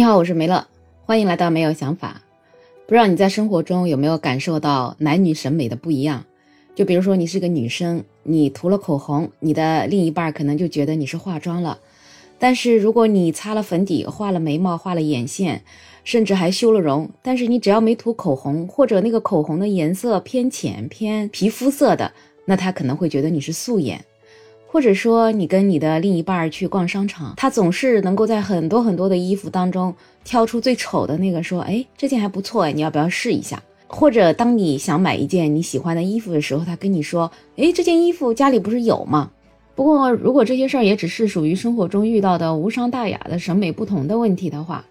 你好，我是梅乐，欢迎来到没有想法。不知道你在生活中有没有感受到男女审美的不一样？就比如说你是个女生，你涂了口红，你的另一半可能就觉得你是化妆了；但是如果你擦了粉底、画了眉毛、画了眼线，甚至还修了容，但是你只要没涂口红，或者那个口红的颜色偏浅、偏皮肤色的，那他可能会觉得你是素颜。或者说，你跟你的另一半去逛商场，他总是能够在很多很多的衣服当中挑出最丑的那个，说：“哎，这件还不错，哎，你要不要试一下？”或者当你想买一件你喜欢的衣服的时候，他跟你说：“哎，这件衣服家里不是有吗？”不过，如果这些事儿也只是属于生活中遇到的无伤大雅的审美不同的问题的话，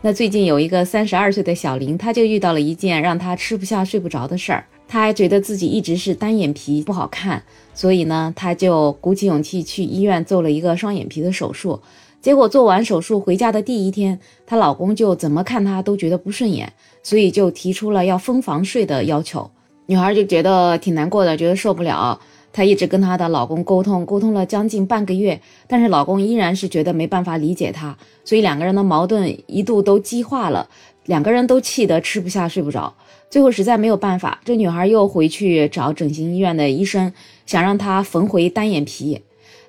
那最近有一个三十二岁的小林，他就遇到了一件让他吃不下睡不着的事儿。她还觉得自己一直是单眼皮不好看，所以呢，她就鼓起勇气去医院做了一个双眼皮的手术。结果做完手术回家的第一天，她老公就怎么看她都觉得不顺眼，所以就提出了要分房睡的要求。女孩就觉得挺难过的，觉得受不了。她一直跟她的老公沟通，沟通了将近半个月，但是老公依然是觉得没办法理解她，所以两个人的矛盾一度都激化了，两个人都气得吃不下睡不着。最后实在没有办法，这女孩又回去找整形医院的医生，想让她缝回单眼皮，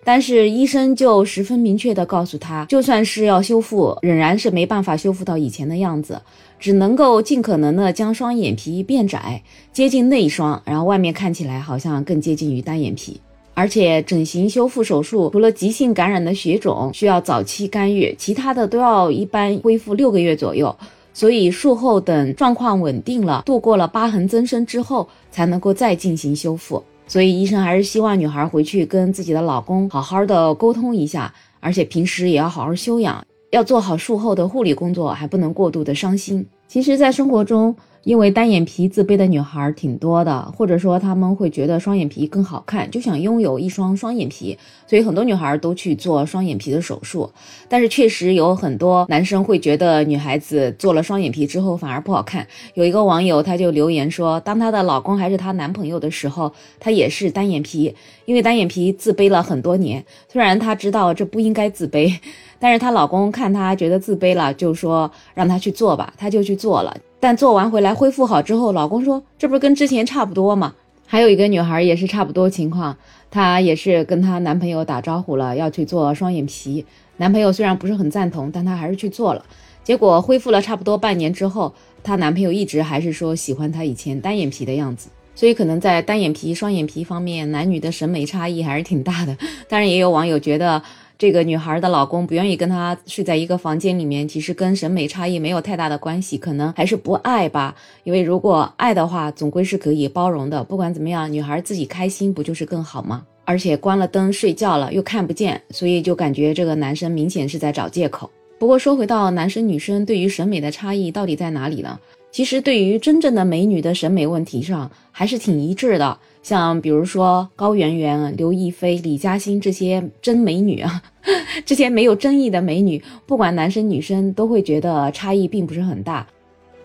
但是医生就十分明确的告诉他，就算是要修复，仍然是没办法修复到以前的样子，只能够尽可能的将双眼皮变窄，接近内双，然后外面看起来好像更接近于单眼皮。而且整形修复手术除了急性感染的血肿需要早期干预，其他的都要一般恢复六个月左右。所以术后等状况稳定了，度过了疤痕增生之后，才能够再进行修复。所以医生还是希望女孩回去跟自己的老公好好的沟通一下，而且平时也要好好休养，要做好术后的护理工作，还不能过度的伤心。其实，在生活中。因为单眼皮自卑的女孩挺多的，或者说她们会觉得双眼皮更好看，就想拥有一双双眼皮，所以很多女孩都去做双眼皮的手术。但是确实有很多男生会觉得女孩子做了双眼皮之后反而不好看。有一个网友他就留言说，当她的老公还是她男朋友的时候，她也是单眼皮，因为单眼皮自卑了很多年。虽然她知道这不应该自卑，但是她老公看她觉得自卑了，就说让她去做吧，她就去做了。但做完回来恢复好之后，老公说：“这不是跟之前差不多吗？”还有一个女孩也是差不多情况，她也是跟她男朋友打招呼了，要去做双眼皮。男朋友虽然不是很赞同，但她还是去做了。结果恢复了差不多半年之后，她男朋友一直还是说喜欢她以前单眼皮的样子。所以可能在单眼皮、双眼皮方面，男女的审美差异还是挺大的。当然，也有网友觉得。这个女孩的老公不愿意跟她睡在一个房间里面，其实跟审美差异没有太大的关系，可能还是不爱吧。因为如果爱的话，总归是可以包容的。不管怎么样，女孩自己开心不就是更好吗？而且关了灯睡觉了又看不见，所以就感觉这个男生明显是在找借口。不过说回到男生女生对于审美的差异到底在哪里呢？其实对于真正的美女的审美问题上还是挺一致的。像比如说高圆圆、刘亦菲、李嘉欣这些真美女啊，这些没有争议的美女，不管男生女生都会觉得差异并不是很大。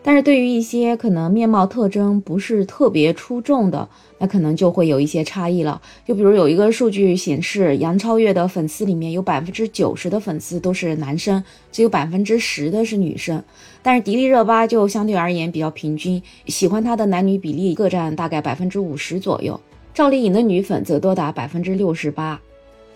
但是对于一些可能面貌特征不是特别出众的，那可能就会有一些差异了。就比如有一个数据显示，杨超越的粉丝里面有百分之九十的粉丝都是男生，只有百分之十的是女生。但是迪丽热巴就相对而言比较平均，喜欢她的男女比例各占大概百分之五十左右。赵丽颖的女粉则多达百分之六十八。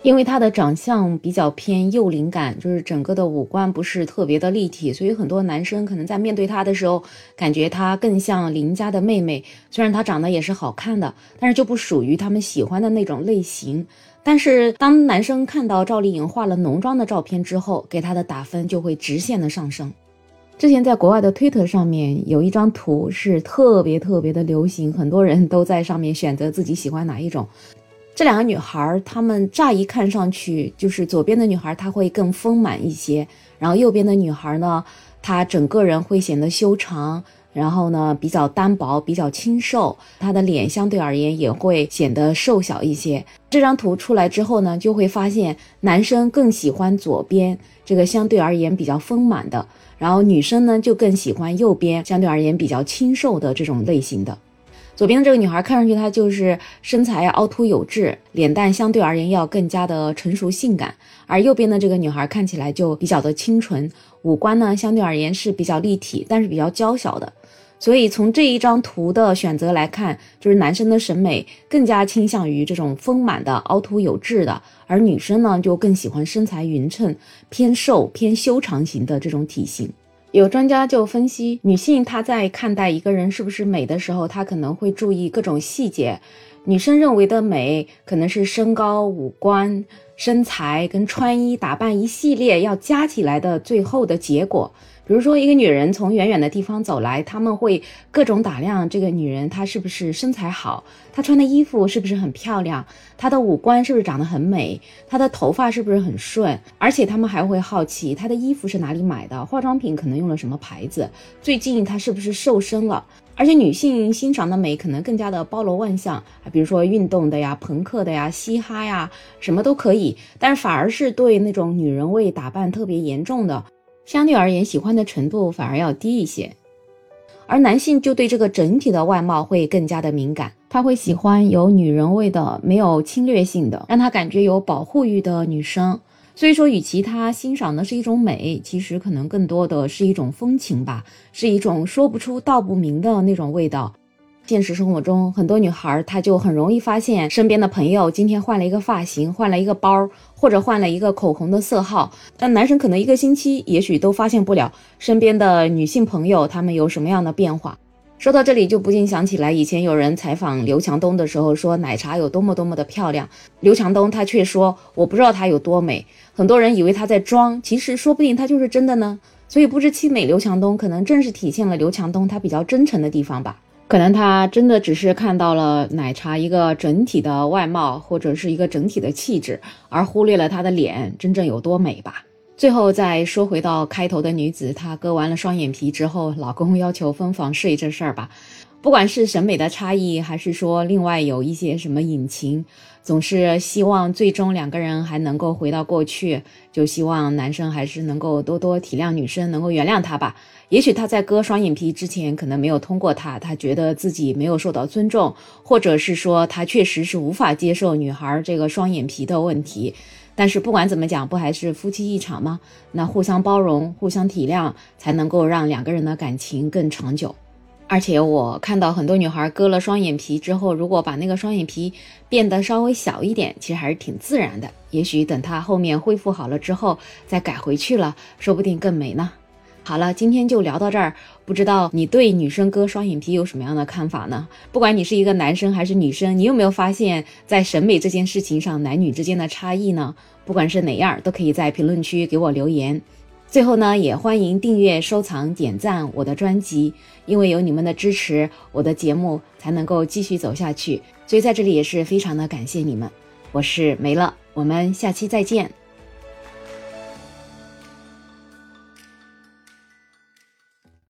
因为她的长相比较偏幼龄感，就是整个的五官不是特别的立体，所以很多男生可能在面对她的时候，感觉她更像邻家的妹妹。虽然她长得也是好看的，但是就不属于他们喜欢的那种类型。但是当男生看到赵丽颖化了浓妆的照片之后，给她的打分就会直线的上升。之前在国外的推特上面有一张图是特别特别的流行，很多人都在上面选择自己喜欢哪一种。这两个女孩，她们乍一看上去就是左边的女孩，她会更丰满一些，然后右边的女孩呢，她整个人会显得修长，然后呢比较单薄，比较清瘦，她的脸相对而言也会显得瘦小一些。这张图出来之后呢，就会发现男生更喜欢左边这个相对而言比较丰满的，然后女生呢就更喜欢右边相对而言比较清瘦的这种类型的。左边的这个女孩看上去她就是身材凹凸有致，脸蛋相对而言要更加的成熟性感，而右边的这个女孩看起来就比较的清纯，五官呢相对而言是比较立体，但是比较娇小的。所以从这一张图的选择来看，就是男生的审美更加倾向于这种丰满的、凹凸有致的，而女生呢就更喜欢身材匀称、偏瘦、偏修长型的这种体型。有专家就分析，女性她在看待一个人是不是美的时候，她可能会注意各种细节。女生认为的美，可能是身高、五官、身材跟穿衣打扮一系列要加起来的最后的结果。比如说，一个女人从远远的地方走来，他们会各种打量这个女人，她是不是身材好，她穿的衣服是不是很漂亮，她的五官是不是长得很美，她的头发是不是很顺，而且他们还会好奇她的衣服是哪里买的，化妆品可能用了什么牌子，最近她是不是瘦身了。而且女性欣赏的美可能更加的包罗万象啊，比如说运动的呀、朋克的呀、嘻哈呀，什么都可以，但是反而是对那种女人味打扮特别严重的。相对而言，喜欢的程度反而要低一些，而男性就对这个整体的外貌会更加的敏感，他会喜欢有女人味的、没有侵略性的、让他感觉有保护欲的女生。所以说，与其他欣赏的是一种美，其实可能更多的是一种风情吧，是一种说不出道不明的那种味道。现实生活中，很多女孩她就很容易发现身边的朋友今天换了一个发型，换了一个包，或者换了一个口红的色号。但男生可能一个星期也许都发现不了身边的女性朋友她们有什么样的变化。说到这里，就不禁想起来以前有人采访刘强东的时候说奶茶有多么多么的漂亮，刘强东他却说我不知道她有多美。很多人以为他在装，其实说不定他就是真的呢。所以不知其美，刘强东可能正是体现了刘强东他比较真诚的地方吧。可能他真的只是看到了奶茶一个整体的外貌，或者是一个整体的气质，而忽略了他的脸真正有多美吧。最后再说回到开头的女子，她割完了双眼皮之后，老公要求分房睡这事儿吧。不管是审美的差异，还是说另外有一些什么隐情，总是希望最终两个人还能够回到过去。就希望男生还是能够多多体谅女生，能够原谅她吧。也许他在割双眼皮之前可能没有通过她，他觉得自己没有受到尊重，或者是说他确实是无法接受女孩这个双眼皮的问题。但是不管怎么讲，不还是夫妻一场吗？那互相包容、互相体谅，才能够让两个人的感情更长久。而且我看到很多女孩割了双眼皮之后，如果把那个双眼皮变得稍微小一点，其实还是挺自然的。也许等她后面恢复好了之后再改回去了，说不定更美呢。好了，今天就聊到这儿。不知道你对女生割双眼皮有什么样的看法呢？不管你是一个男生还是女生，你有没有发现，在审美这件事情上，男女之间的差异呢？不管是哪样，都可以在评论区给我留言。最后呢，也欢迎订阅、收藏、点赞我的专辑，因为有你们的支持，我的节目才能够继续走下去。所以在这里也是非常的感谢你们。我是梅乐，我们下期再见。